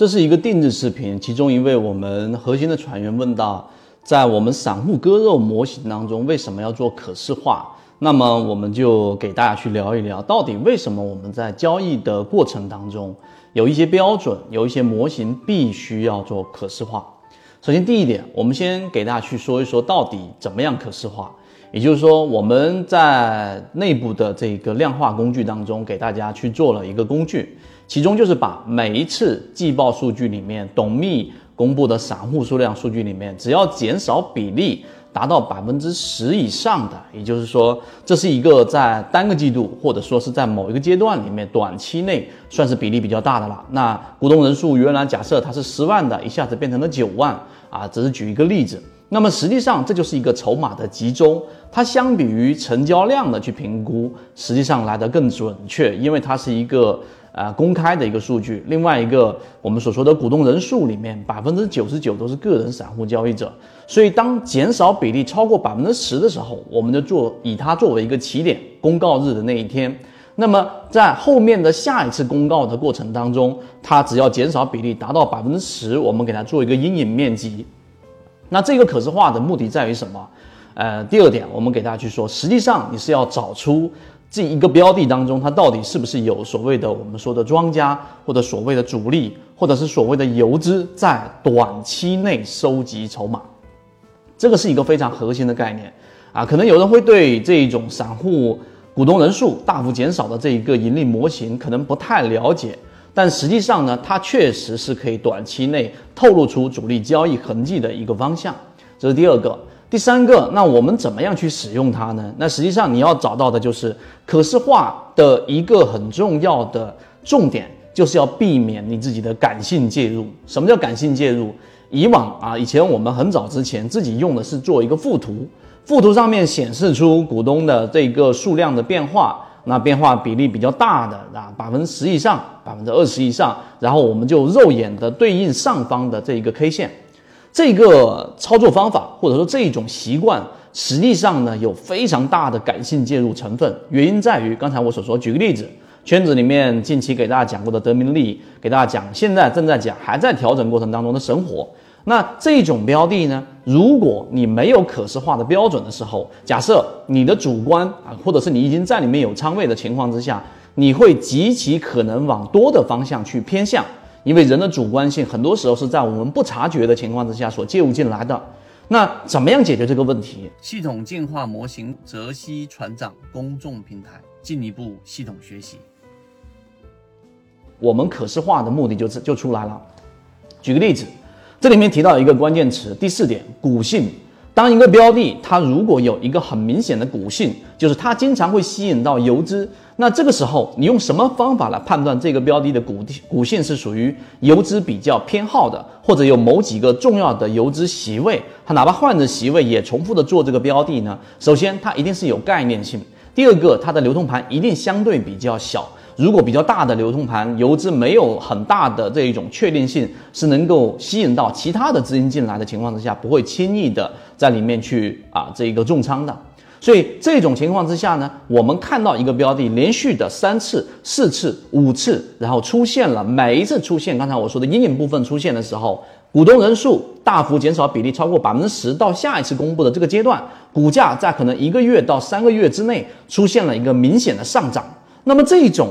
这是一个定制视频，其中一位我们核心的船员问到，在我们散户割肉模型当中，为什么要做可视化？那么我们就给大家去聊一聊，到底为什么我们在交易的过程当中，有一些标准，有一些模型必须要做可视化。首先第一点，我们先给大家去说一说，到底怎么样可视化。也就是说，我们在内部的这个量化工具当中，给大家去做了一个工具，其中就是把每一次季报数据里面，董秘公布的散户数量数据里面，只要减少比例达到百分之十以上的，也就是说，这是一个在单个季度或者说是在某一个阶段里面，短期内算是比例比较大的了。那股东人数原来假设它是十万的，一下子变成了九万啊，只是举一个例子。那么实际上这就是一个筹码的集中，它相比于成交量的去评估，实际上来得更准确，因为它是一个呃公开的一个数据。另外一个我们所说的股东人数里面，百分之九十九都是个人散户交易者，所以当减少比例超过百分之十的时候，我们就做以它作为一个起点，公告日的那一天。那么在后面的下一次公告的过程当中，它只要减少比例达到百分之十，我们给它做一个阴影面积。那这个可视化的目的在于什么？呃，第二点，我们给大家去说，实际上你是要找出这一个标的当中，它到底是不是有所谓的我们说的庄家，或者所谓的主力，或者是所谓的游资在短期内收集筹码。这个是一个非常核心的概念啊。可能有人会对这种散户股东人数大幅减少的这一个盈利模型可能不太了解。但实际上呢，它确实是可以短期内透露出主力交易痕迹的一个方向，这是第二个。第三个，那我们怎么样去使用它呢？那实际上你要找到的就是可视化的一个很重要的重点，就是要避免你自己的感性介入。什么叫感性介入？以往啊，以前我们很早之前自己用的是做一个附图，附图上面显示出股东的这个数量的变化。那变化比例比较大的啊，百分之十以上，百分之二十以上，然后我们就肉眼的对应上方的这一个 K 线，这个操作方法或者说这种习惯，实际上呢有非常大的感性介入成分。原因在于刚才我所说，举个例子，圈子里面近期给大家讲过的德明利，给大家讲，现在正在讲，还在调整过程当中的神火。那这种标的呢？如果你没有可视化的标准的时候，假设你的主观啊，或者是你已经在里面有仓位的情况之下，你会极其可能往多的方向去偏向，因为人的主观性很多时候是在我们不察觉的情况之下所介入进来的。那怎么样解决这个问题？系统进化模型泽西船长公众平台进一步系统学习。我们可视化的目的就是就出来了。举个例子。这里面提到一个关键词，第四点，股性。当一个标的它如果有一个很明显的股性，就是它经常会吸引到游资，那这个时候你用什么方法来判断这个标的的股股性是属于游资比较偏好的，或者有某几个重要的游资席位，它哪怕换着席位也重复的做这个标的呢？首先，它一定是有概念性；第二个，它的流通盘一定相对比较小。如果比较大的流通盘，游资没有很大的这一种确定性，是能够吸引到其他的资金进来的情况之下，不会轻易的在里面去啊这一个重仓的。所以这种情况之下呢，我们看到一个标的连续的三次、四次、五次，然后出现了每一次出现刚才我说的阴影部分出现的时候，股东人数大幅减少比例超过百分之十，到下一次公布的这个阶段，股价在可能一个月到三个月之内出现了一个明显的上涨，那么这种。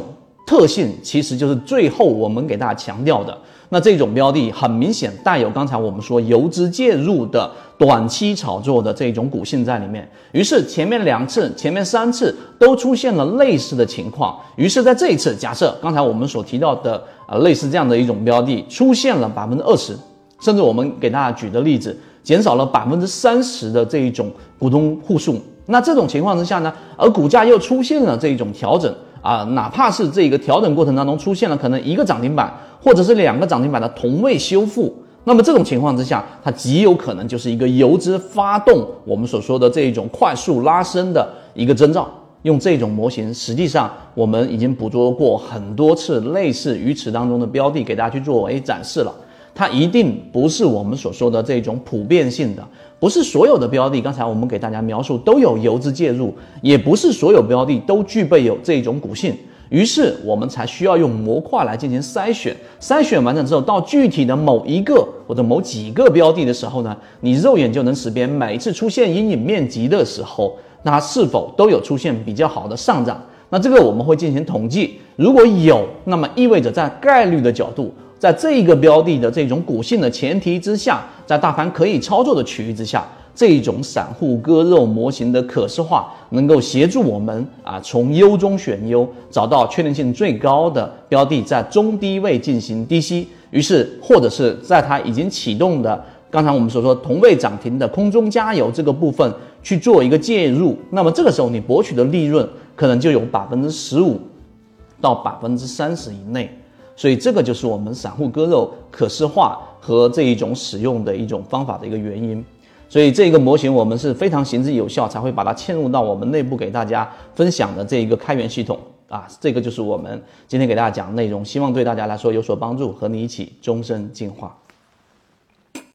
特性其实就是最后我们给大家强调的，那这种标的很明显带有刚才我们说游资介入的短期炒作的这种股性在里面。于是前面两次、前面三次都出现了类似的情况。于是在这一次，假设刚才我们所提到的呃类似这样的一种标的出现了百分之二十，甚至我们给大家举的例子，减少了百分之三十的这一种股东户数。那这种情况之下呢，而股价又出现了这一种调整。啊，哪怕是这个调整过程当中出现了可能一个涨停板，或者是两个涨停板的同位修复，那么这种情况之下，它极有可能就是一个游资发动我们所说的这一种快速拉升的一个征兆。用这种模型，实际上我们已经捕捉过很多次类似于此当中的标的，给大家去做诶展示了。它一定不是我们所说的这种普遍性的，不是所有的标的。刚才我们给大家描述都有游资介入，也不是所有标的都具备有这种股性。于是我们才需要用模块来进行筛选。筛选完成之后，到具体的某一个或者某几个标的的时候呢，你肉眼就能识别每一次出现阴影面积的时候，那是否都有出现比较好的上涨。那这个我们会进行统计，如果有，那么意味着在概率的角度，在这一个标的的这种股性的前提之下，在大盘可以操作的区域之下，这种散户割肉模型的可视化，能够协助我们啊从优中选优，找到确定性最高的标的，在中低位进行低吸，于是或者是在它已经启动的，刚才我们所说同位涨停的空中加油这个部分去做一个介入，那么这个时候你博取的利润。可能就有百分之十五到百分之三十以内，所以这个就是我们散户割肉可视化和这一种使用的一种方法的一个原因。所以这个模型我们是非常行之有效，才会把它嵌入到我们内部给大家分享的这一个开源系统啊。这个就是我们今天给大家讲的内容，希望对大家来说有所帮助，和你一起终身进化。